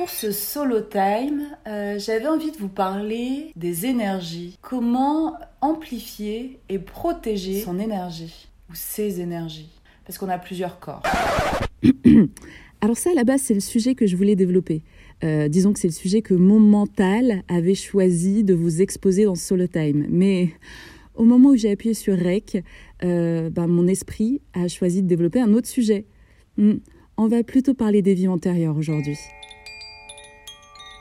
Pour ce solo time, euh, j'avais envie de vous parler des énergies. Comment amplifier et protéger son énergie ou ses énergies. Parce qu'on a plusieurs corps. Alors ça, à la base, c'est le sujet que je voulais développer. Euh, disons que c'est le sujet que mon mental avait choisi de vous exposer dans Solo Time. Mais au moment où j'ai appuyé sur Rec, euh, ben, mon esprit a choisi de développer un autre sujet. Hmm. On va plutôt parler des vies antérieures aujourd'hui.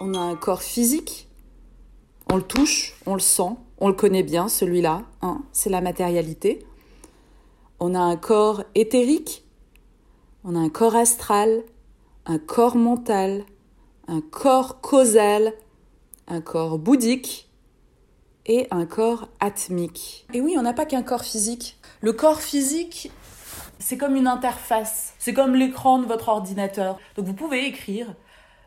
On a un corps physique, on le touche, on le sent, on le connaît bien, celui-là, hein, c'est la matérialité. On a un corps éthérique, on a un corps astral, un corps mental, un corps causal, un corps bouddhique et un corps atmique. Et oui, on n'a pas qu'un corps physique. Le corps physique, c'est comme une interface, c'est comme l'écran de votre ordinateur. Donc vous pouvez écrire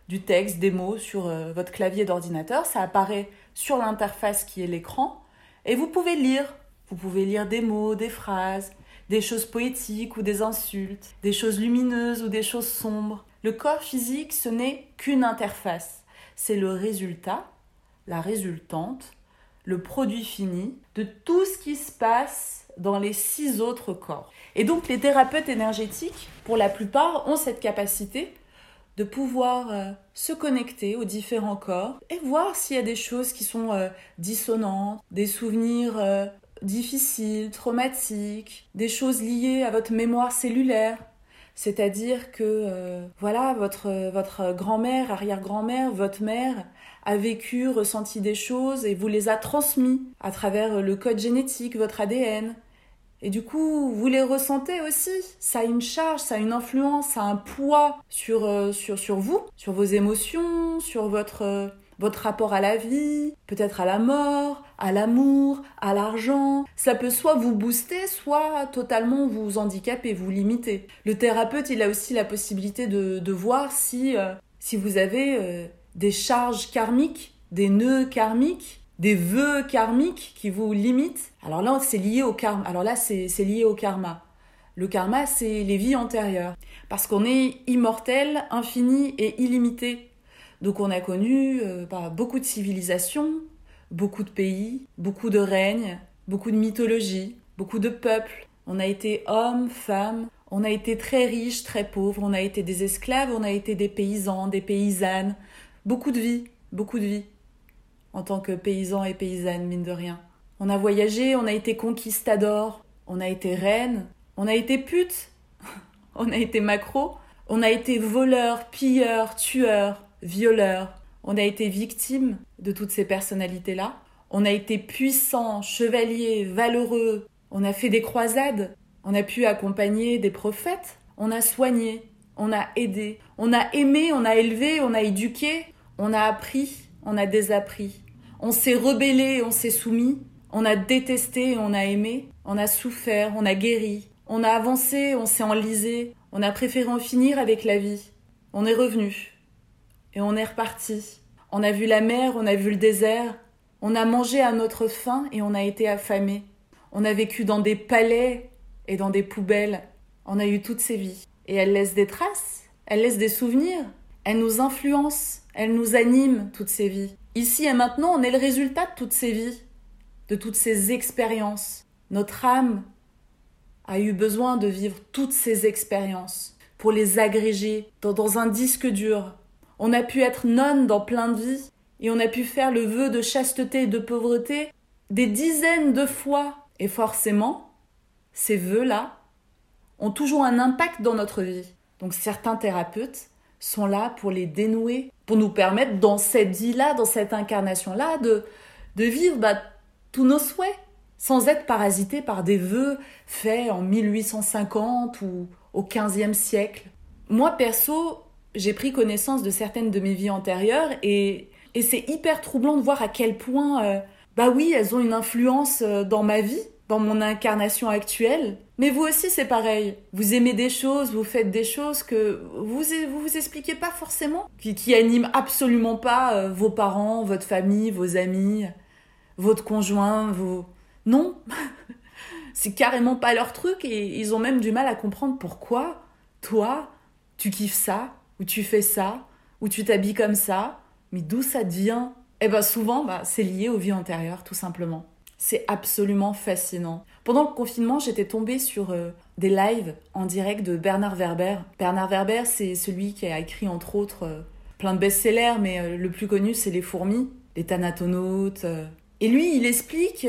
du texte, des mots sur euh, votre clavier d'ordinateur, ça apparaît sur l'interface qui est l'écran, et vous pouvez lire. Vous pouvez lire des mots, des phrases, des choses poétiques ou des insultes, des choses lumineuses ou des choses sombres. Le corps physique, ce n'est qu'une interface. C'est le résultat, la résultante, le produit fini de tout ce qui se passe dans les six autres corps. Et donc les thérapeutes énergétiques, pour la plupart, ont cette capacité de pouvoir euh, se connecter aux différents corps et voir s'il y a des choses qui sont euh, dissonantes, des souvenirs euh, difficiles, traumatiques, des choses liées à votre mémoire cellulaire. C'est-à-dire que voilà, votre, votre grand-mère, arrière-grand-mère, votre mère a vécu, ressenti des choses et vous les a transmis à travers le code génétique, votre ADN. Et du coup, vous les ressentez aussi. Ça a une charge, ça a une influence, ça a un poids sur, euh, sur, sur vous, sur vos émotions, sur votre, euh, votre rapport à la vie, peut-être à la mort, à l'amour, à l'argent. Ça peut soit vous booster, soit totalement vous handicaper, vous limiter. Le thérapeute, il a aussi la possibilité de, de voir si, euh, si vous avez des charges karmiques, des nœuds karmiques des vœux karmiques qui vous limitent. Alors là, c'est lié au karma. Alors là, c'est lié au karma. Le karma, c'est les vies antérieures. Parce qu'on est immortel, infini et illimité. Donc on a connu euh, bah, beaucoup de civilisations, beaucoup de pays, beaucoup de règnes, beaucoup de mythologies, beaucoup de peuples. On a été hommes, femmes, on a été très riches, très pauvres, on a été des esclaves, on a été des paysans, des paysannes. Beaucoup de vies, beaucoup de vies en tant que paysan et paysanne, mine de rien. On a voyagé, on a été conquistador, on a été reine, On a été pute, on a été macro, on a été voleur, pilleur, tueur, violeur. On a été victime de toutes ces personnalités-là. On a été puissant, chevalier, valeureux. On a fait des croisades. On a pu accompagner des prophètes. On a soigné. On a aidé. On a aimé, on a élevé, on a éduqué. On a appris, on a désappris. On s'est rebellé, on s'est soumis. On a détesté, on a aimé. On a souffert, on a guéri. On a avancé, on s'est enlisé. On a préféré en finir avec la vie. On est revenu. Et on est reparti. On a vu la mer, on a vu le désert. On a mangé à notre faim et on a été affamé. On a vécu dans des palais et dans des poubelles. On a eu toutes ces vies. Et elles laissent des traces, elles laissent des souvenirs, elles nous influencent, elles nous animent, toutes ces vies. Ici et maintenant, on est le résultat de toutes ces vies, de toutes ces expériences. Notre âme a eu besoin de vivre toutes ces expériences pour les agréger dans, un disque dur. On a pu être nonne dans plein de vies et on a pu faire le vœu de chasteté et de pauvreté des dizaines de fois. Et forcément, ces vœux-là ont toujours un impact dans notre vie. Donc certains thérapeutes sont là pour les dénouer, pour nous permettre dans cette vie-là, dans cette incarnation-là, de, de vivre bah, tous nos souhaits, sans être parasité par des vœux faits en 1850 ou au 15e siècle. Moi, perso, j'ai pris connaissance de certaines de mes vies antérieures et, et c'est hyper troublant de voir à quel point, euh, bah oui, elles ont une influence euh, dans ma vie, dans mon incarnation actuelle. Mais vous aussi, c'est pareil. Vous aimez des choses, vous faites des choses que vous vous, vous expliquez pas forcément, qui, qui animent absolument pas euh, vos parents, votre famille, vos amis, votre conjoint, vos... Non C'est carrément pas leur truc et ils ont même du mal à comprendre pourquoi toi, tu kiffes ça, ou tu fais ça, ou tu t'habilles comme ça, mais d'où ça te vient Eh ben souvent, bah, c'est lié aux vies antérieures, tout simplement. C'est absolument fascinant. Pendant le confinement, j'étais tombée sur euh, des lives en direct de Bernard Werber. Bernard Werber, c'est celui qui a écrit entre autres euh, plein de best-sellers, mais euh, le plus connu, c'est Les Fourmis, Les Thanatonautes. Et lui, il explique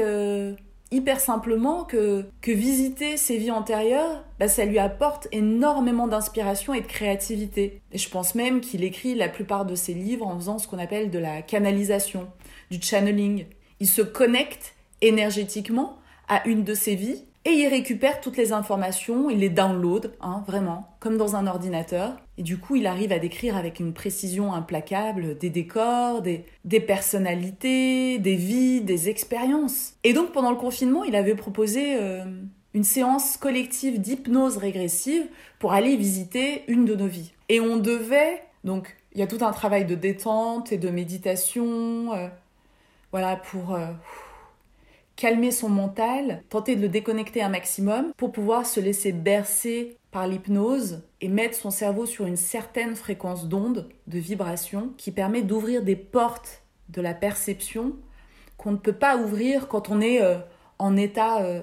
hyper simplement que, que visiter ses vies antérieures, bah, ça lui apporte énormément d'inspiration et de créativité. Et je pense même qu'il écrit la plupart de ses livres en faisant ce qu'on appelle de la canalisation, du channeling. Il se connecte énergétiquement à une de ses vies et il récupère toutes les informations, il les download, hein, vraiment, comme dans un ordinateur. Et du coup, il arrive à décrire avec une précision implacable des décors, des, personnalités, des vies, des expériences. Et donc, pendant le confinement, il avait proposé euh, une séance collective d'hypnose régressive pour aller visiter une de nos vies. Et on devait, donc, il y a tout un travail de détente et de méditation, euh, voilà, pour... Euh, calmer son mental, tenter de le déconnecter un maximum pour pouvoir se laisser bercer par l'hypnose et mettre son cerveau sur une certaine fréquence d'onde, de vibration, qui permet d'ouvrir des portes de la perception qu'on ne peut pas ouvrir quand on est euh, en état euh,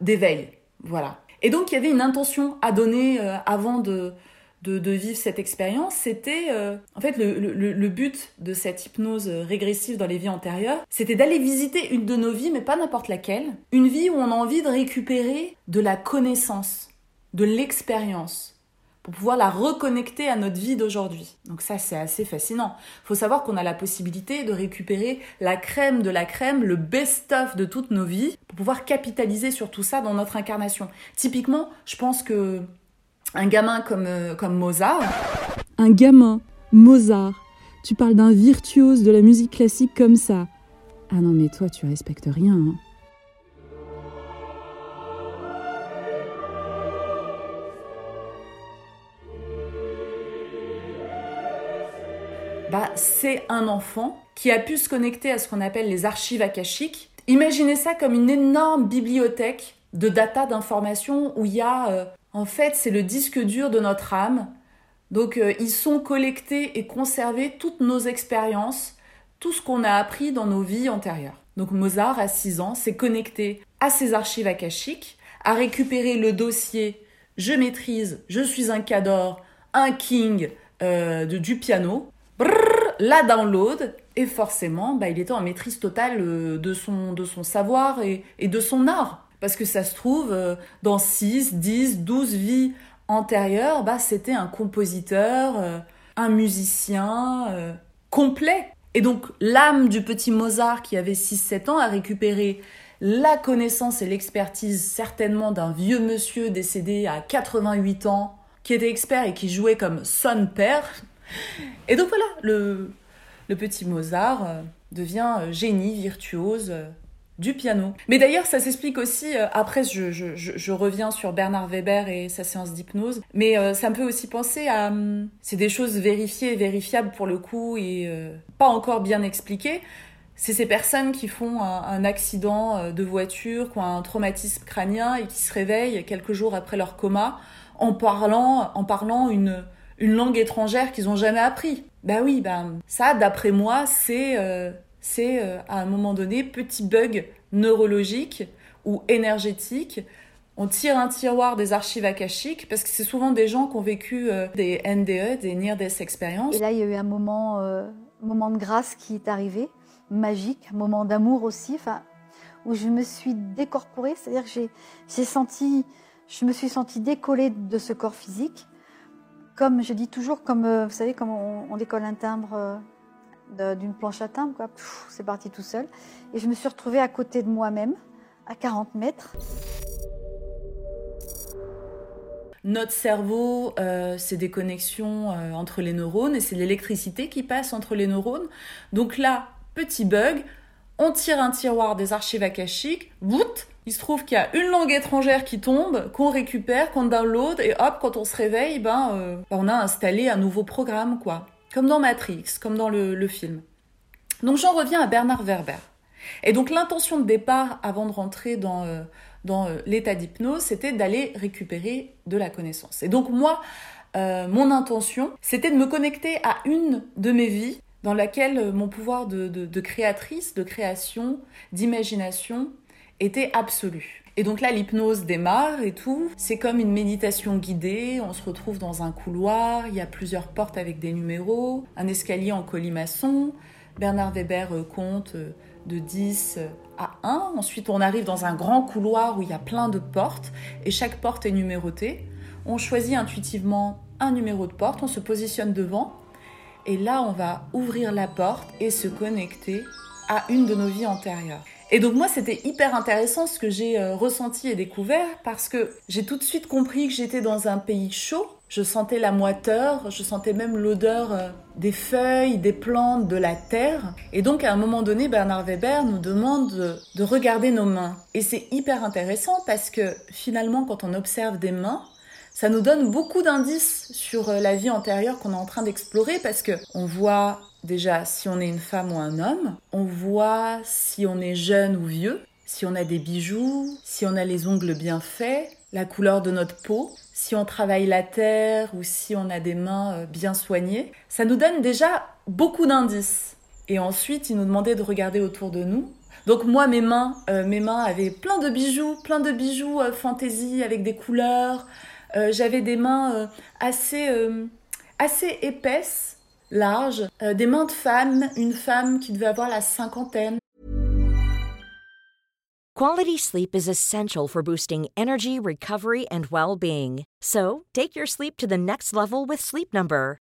d'éveil. Voilà. Et donc il y avait une intention à donner euh, avant de, de, vivre cette expérience, c'était euh, en fait le, le, but de cette hypnose régressive dans les vies antérieures, c'était d'aller visiter une de nos vies, mais pas n'importe laquelle, une vie où on a envie de récupérer de la connaissance, de l'expérience pour pouvoir la reconnecter à notre vie d'aujourd'hui. Donc ça, c'est assez fascinant. Il faut savoir qu'on a la possibilité de récupérer la crème de la crème, le best-of de toutes nos vies, pour pouvoir capitaliser sur tout ça dans notre incarnation. Typiquement, je pense que un gamin comme, euh, comme Mozart. Un gamin, Mozart. Tu parles d'un virtuose de la musique classique comme ça. Ah non, mais toi, tu respectes rien. Hein. Bah, c'est un enfant qui a pu se connecter à ce qu'on appelle les archives akashiques. Imaginez ça comme une énorme bibliothèque de data d'informations où il y a euh, en fait, c'est le disque dur de notre âme. Donc, euh, ils sont collectés et conservés toutes nos expériences, tout ce qu'on a appris dans nos vies antérieures. Donc, Mozart, à 6 ans, s'est connecté à ses archives akashiques, a récupéré le dossier Je maîtrise, je suis un cador, un king euh, de, du piano, la download, et forcément, bah, il était en maîtrise totale euh, de, son, de son savoir et de son art Parce que ça se trouve, euh, dans 6, 10, 12 vies antérieures, bah, c'était un compositeur, euh, un musicien euh, complet. Et donc l'âme du petit Mozart qui avait 6-7 ans a récupéré la connaissance et l'expertise certainement d'un vieux monsieur décédé à 88 ans, qui était expert et qui jouait comme son père. Et donc voilà, le, petit Mozart devient génie, virtuose du piano. Mais d'ailleurs, ça s'explique aussi, après je, je, je, reviens sur Bernard Weber et sa séance d'hypnose, mais ça me fait aussi penser à... Hum, c'est des choses vérifiées et vérifiables pour le coup et pas encore bien expliquées. C'est ces personnes qui font un, accident de voiture, qui ont un traumatisme crânien et qui se réveillent quelques jours après leur coma en parlant, en parlant une, une langue étrangère qu'ils n'ont jamais appris. Bah oui, bah, ça, d'après moi, c'est euh, c'est euh, à un moment donné, petit bug neurologique ou énergétique. On tire un tiroir des archives akashiques parce que c'est souvent des gens qui ont vécu euh, des NDE, des Near Death Experience. Et là, il y a eu un moment, moment de grâce qui est arrivé, magique, moment d'amour aussi, où je me suis décorporée, c'est-à-dire que j'ai senti, je me suis sentie décollée de ce corps physique comme je dis toujours, comme euh, vous savez, comme on, décolle un timbre euh, d'une planche à timbre. C'est parti tout seul. Et je me suis retrouvée à côté de moi-même, à 40 mètres. Notre cerveau, euh, c'est des connexions entre les neurones et c'est l'électricité qui passe entre les neurones. Donc là, petit bug, on tire un tiroir des archives akashiques, bout, il se trouve qu'il y a une langue étrangère qui tombe, qu'on récupère, qu'on download, et hop, quand on se réveille, ben, euh, ben, on a installé un nouveau programme, quoi. Comme dans Matrix, comme dans le, film. Donc j'en reviens à Bernard Werber. Et donc l'intention de départ, avant de rentrer dans, euh, euh, l'état d'hypnose, c'était d'aller récupérer de la connaissance. Et donc moi, mon intention, c'était de me connecter à une de mes vies dans laquelle mon pouvoir de, créatrice, de création, d'imagination était absolue. Et donc là, l'hypnose démarre et tout. C'est comme une méditation guidée. On se retrouve dans un couloir. Il y a plusieurs portes avec des numéros, un escalier en colimaçon. Bernard Weber euh, compte euh, de 10 à 1. Ensuite, on arrive dans un grand couloir où il y a plein de portes et chaque porte est numérotée. On choisit intuitivement un numéro de porte, on se positionne devant et là, on va ouvrir la porte et se connecter à une de nos vies antérieures. Et donc moi, c'était hyper intéressant ce que j'ai euh, ressenti et découvert parce que j'ai tout de suite compris que j'étais dans un pays chaud. Je sentais la moiteur, je sentais même l'odeur euh, des feuilles, des plantes, de la terre. Et donc à un moment donné, Bernard Weber nous demande de, de regarder nos mains. Et c'est hyper intéressant parce que finalement, quand on observe des mains, ça nous donne beaucoup d'indices sur euh, la vie antérieure qu'on est en train d'explorer parce que on voit déjà si on est une femme ou un homme, on voit si on est jeune ou vieux, si on a des bijoux, si on a les ongles bien faits, la couleur de notre peau, si on travaille la terre ou si on a des mains euh, bien soignées. Ça nous donne déjà beaucoup d'indices. Et ensuite, il nous demandait de regarder autour de nous. Donc moi, mes mains, euh, mes mains avaient plein de bijoux, plein de bijoux euh, fantaisie avec des couleurs. J'avais des mains assez, assez épaisses large, euh, des mains de femmes, une femme qui devait avoir la cinquantaine. Quality sleep is essential for boosting energy, recovery, and well-being. So, take your sleep to the next level with Sleep Number.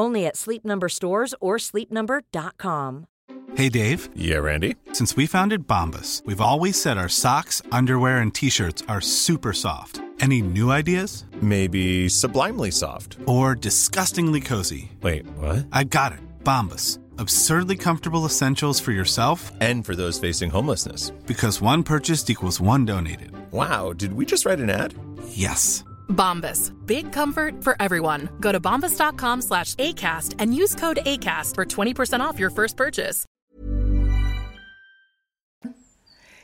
Only at Sleep Number stores or sleepnumber.com. Hey, Dave. Yeah, Randy. Since we founded Bombus, we've always said our socks, underwear, and T-shirts are super soft. Any new ideas? Maybe sublimely soft or disgustingly cozy. Wait, what? I got it. Bombus. Absurdly comfortable essentials for yourself and for those facing homelessness. Because one purchased equals one donated. Wow, did we just write an ad? Yes. Bombas. Big comfort for everyone. Go to bombas.com slash ACAST and use code ACAST for 20% off your first purchase.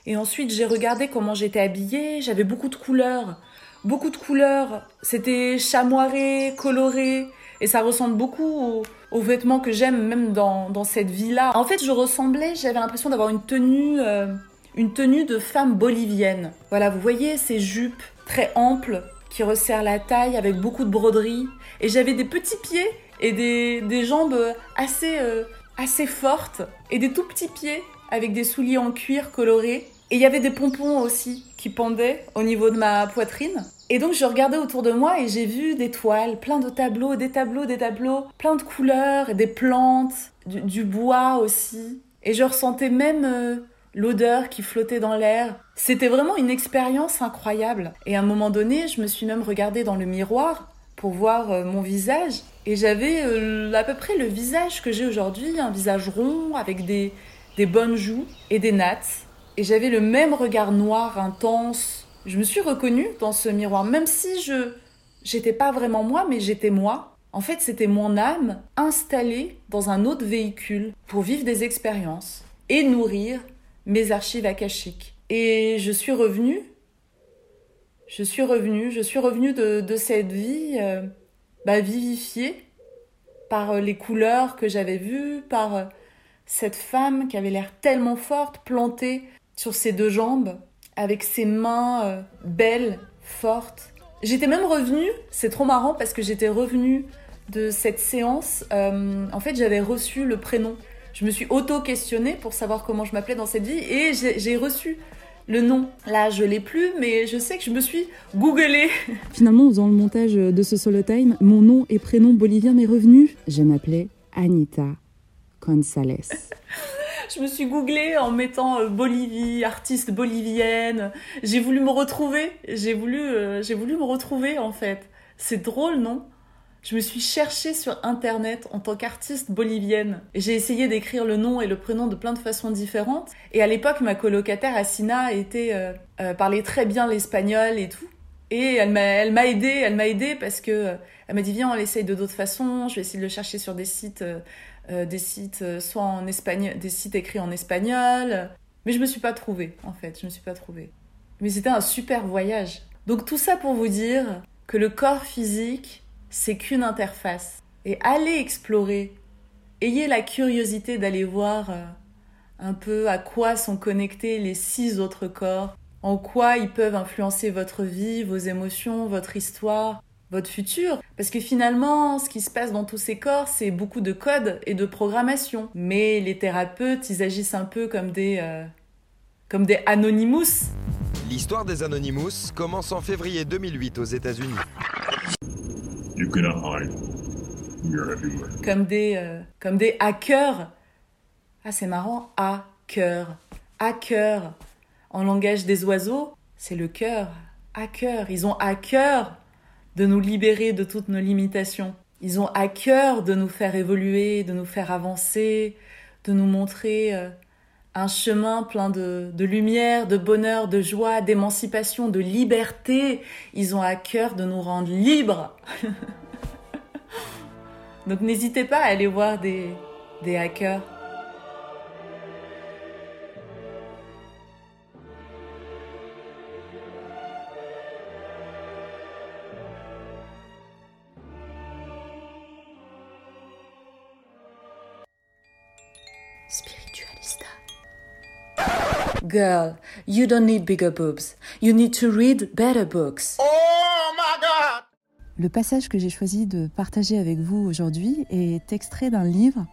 Et ensuite, j'ai regardé comment j'étais habillée. J'avais beaucoup de couleurs. beaucoup de couleurs. C'était chamoiré, coloré. Et ça ressemble beaucoup aux, vêtements que j'aime même dans, cette vie-là. En fait, je ressemblais, j'avais l'impression d'avoir une tenue, euh, une tenue de femme bolivienne. Voilà, vous voyez ces jupes très amples qui resserrent la taille avec beaucoup de broderies. Et j'avais des petits pieds et des, des jambes assez, euh, assez fortes et des tout petits pieds avec des souliers en cuir colorés. Et il y avait des pompons aussi qui pendaient au niveau de ma poitrine. Et donc je regardais autour de moi et j'ai vu des toiles, plein de tableaux, des tableaux, des tableaux, plein de couleurs et des plantes, du, bois aussi. Et je ressentais même euh, l'odeur qui flottait dans l'air. C'était vraiment une expérience incroyable. Et à un moment donné, je me suis même regardée dans le miroir pour voir euh, mon visage. Et j'avais euh, à peu près le visage que j'ai aujourd'hui, un visage rond avec des, des bonnes joues et des nattes. Et j'avais le même regard noir intense je me suis reconnue dans ce miroir, même si je j'étais pas vraiment moi, mais j'étais moi. En fait, c'était mon âme installée dans un autre véhicule pour vivre des expériences et nourrir mes archives akashiques. Et je suis revenue, je suis revenue, je suis revenue de, cette vie euh, bah, vivifiée par euh, les couleurs que j'avais vues, par euh, cette femme qui avait l'air tellement forte, plantée sur ses deux jambes, avec ses mains belles, fortes. J'étais même revenue, c'est trop marrant parce que j'étais revenue de cette séance. En fait, j'avais reçu le prénom. Je me suis auto-questionnée pour savoir comment je m'appelais dans cette vie et j'ai reçu le nom. Là, je l'ai plus, mais je sais que je me suis googlée. Finalement, en faisant le montage de ce solo time, mon nom et prénom bolivien m'est revenu. Je m'appelais Anita Gonzalez. je me suis googlée en mettant euh, Bolivie, artiste bolivienne. J'ai voulu me retrouver. J'ai voulu, euh, j'ai voulu me retrouver en fait. C'est drôle, non? Je me suis cherchée sur internet en tant qu'artiste bolivienne. J'ai essayé d'écrire le nom et le prénom de plein de façons différentes. Et à l'époque, ma colocataire Assina était euh, parlait très bien l'espagnol et tout. Et elle m'a, elle m'a aidée, elle m'a aidée parce que elle m'a dit viens on l'essaye de d'autres façons. Je vais essayer de le chercher sur des sites euh, des sites euh, soit en espagnol, des sites écrits en espagnol. Mais je me suis pas trouvée, en fait, je me suis pas trouvée. Mais c'était un super voyage. Donc tout ça pour vous dire que le corps physique, c'est qu'une interface. Et allez explorer. Ayez la curiosité d'aller voir euh, un peu à quoi sont connectés les six autres corps, en quoi ils peuvent influencer votre vie, vos émotions, votre histoire, votre futur. Parce que finalement, ce qui se passe dans tous ces corps, c'est beaucoup de codes et de programmation. Mais les thérapeutes, ils agissent un peu comme des, euh, comme des Anonymous. L'histoire des Anonymous commence en février 2008 aux États-Unis. Comme des, euh, comme des hackers. Ah, c'est marrant, hacker. Hacker. En langage des oiseaux, c'est le cœur. Hacker. Ils ont hacker de nous libérer de toutes nos limitations. Ils ont à cœur de nous faire évoluer, de nous faire avancer, de nous montrer euh, un chemin plein de, lumière, de bonheur, de joie, d'émancipation, de liberté. Ils ont à cœur de nous rendre libres. Donc n'hésitez pas à aller voir des hackers. Girl, you don't need bigger boobs. You need to read better books. Oh my god! Le passage que j'ai choisi de partager avec vous aujourd'hui est extrait d'un livre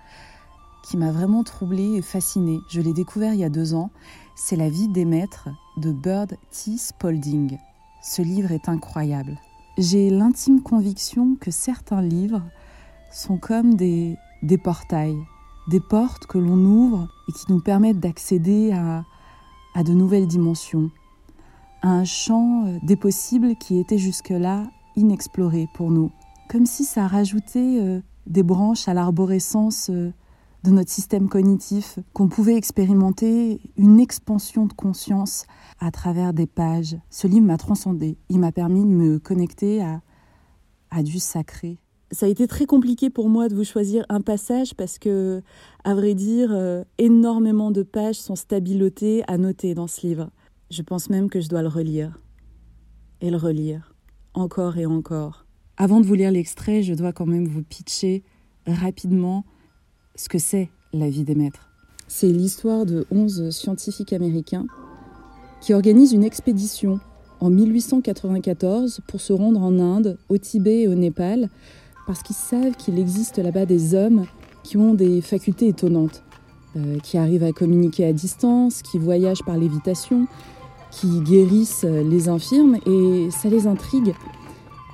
qui m'a vraiment troublée et fascinée. Je l'ai découvert il y a deux ans. C'est La vie des maîtres de Bird T. Spalding. Ce livre est incroyable. J'ai l'intime conviction que certains livres sont comme des, des portails, des portes que l'on ouvre et qui nous permettent d'accéder à, à de nouvelles dimensions, à un champ euh, des possibles qui était jusque-là inexploré pour nous, comme si ça rajoutait euh, des branches à l'arborescence euh, de notre système cognitif, qu'on pouvait expérimenter une expansion de conscience à travers des pages. Ce livre m'a transcendé, il m'a permis de me connecter à, à du sacré. Ça a été très compliqué pour moi de vous choisir un passage parce que, à vrai dire, euh, énormément de pages sont stabilotées, annotées dans ce livre. Je pense même que je dois le relire et le relire encore et encore. Avant de vous lire l'extrait, je dois quand même vous pitcher rapidement ce que c'est la vie des maîtres. C'est l'histoire de 11 scientifiques américains qui organisent une expédition en 1894 pour se rendre en Inde, au Tibet et au Népal, parce qu'ils savent qu'il existe là-bas des hommes qui ont des facultés étonnantes, euh, qui arrivent à communiquer à distance, qui voyagent par lévitation, qui guérissent les infirmes, et ça les intrigue.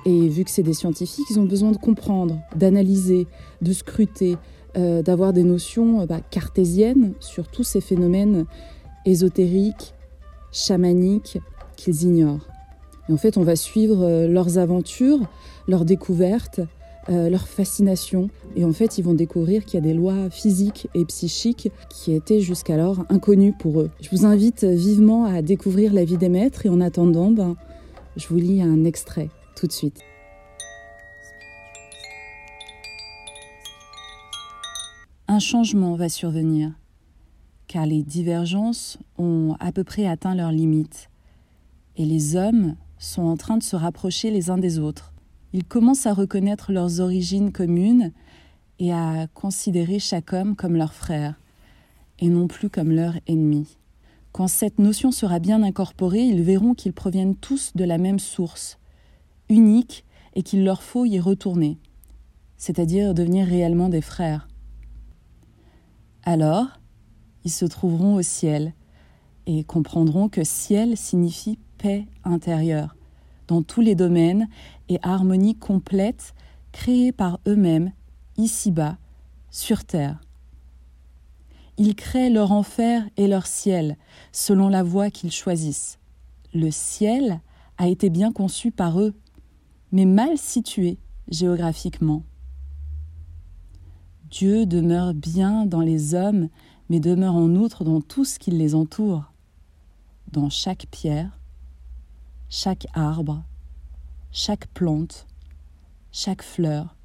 Et vu que c'est des scientifiques, ils ont besoin de comprendre, d'analyser, de scruter, euh, d'avoir des notions euh, bah, cartésiennes sur tous ces phénomènes ésotériques, chamaniques qu'ils ignorent. Et en fait, on va suivre euh, leurs aventures, leurs découvertes, leur fascination. Et en fait, ils vont découvrir qu'il y a des lois physiques et psychiques qui étaient jusqu'alors inconnues pour eux. Je vous invite vivement à découvrir la vie des maîtres et en attendant, ben, je vous lis un extrait tout de suite. Un changement va survenir, car les divergences ont à peu près atteint leurs limites, et les hommes sont en train de se rapprocher les uns des autres. Ils commencent à reconnaître leurs origines communes et à considérer chaque homme comme leur frère, et non plus comme leur ennemi. Quand cette notion sera bien incorporée, ils verront qu'ils proviennent tous de la même source, unique, et qu'il leur faut y retourner, c'est-à-dire devenir réellement des frères. Alors, ils se trouveront au ciel et comprendront que ciel signifie paix intérieure, dans tous les domaines et harmonie complète créée par eux-mêmes, ici-bas, sur terre. Ils créent leur enfer et leur ciel selon la voie qu'ils choisissent. Le ciel a été bien conçu par eux, mais mal situé géographiquement. Dieu demeure bien dans les hommes, mais demeure en outre dans tout ce qui les entoure, dans chaque pierre, chaque arbre, chaque plante, chaque fleur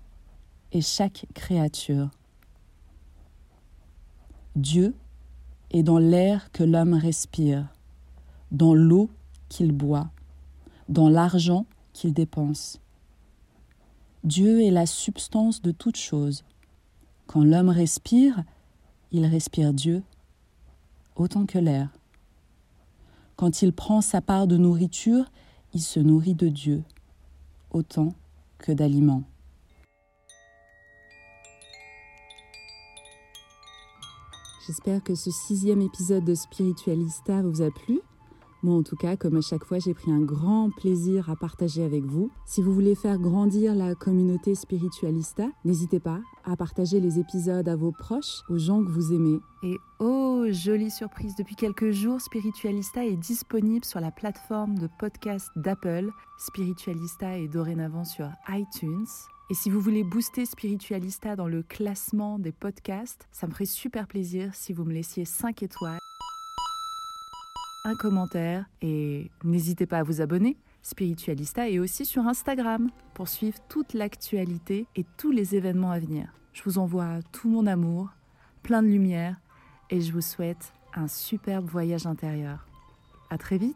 et chaque créature. Dieu est dans l'air que l'homme respire, dans l'eau qu'il boit, dans l'argent qu'il dépense. Dieu est la substance de toute chose. Quand l'homme respire, il respire Dieu autant que l'air. Quand il prend sa part de nourriture, il se nourrit de Dieu autant que d'aliments. J'espère que ce sixième épisode de Spiritualista vous a plu. Moi, en tout cas, comme à chaque fois, j'ai pris un grand plaisir à partager avec vous. Si vous voulez faire grandir la communauté spiritualista, n'hésitez pas à partager les épisodes à vos proches, aux gens que vous aimez. Et oh, jolie surprise, depuis quelques jours, Spiritualista est disponible sur la plateforme de podcast d'Apple. Spiritualista est dorénavant sur iTunes. Et si vous voulez booster Spiritualista dans le classement des podcasts, ça me ferait super plaisir si vous me laissiez 5 étoiles un commentaire et n'hésitez pas à vous abonner. Spiritualista est aussi sur Instagram pour suivre toute l'actualité et tous les événements à venir. Je vous envoie tout mon amour, plein de lumière et je vous souhaite un superbe voyage intérieur. À très vite!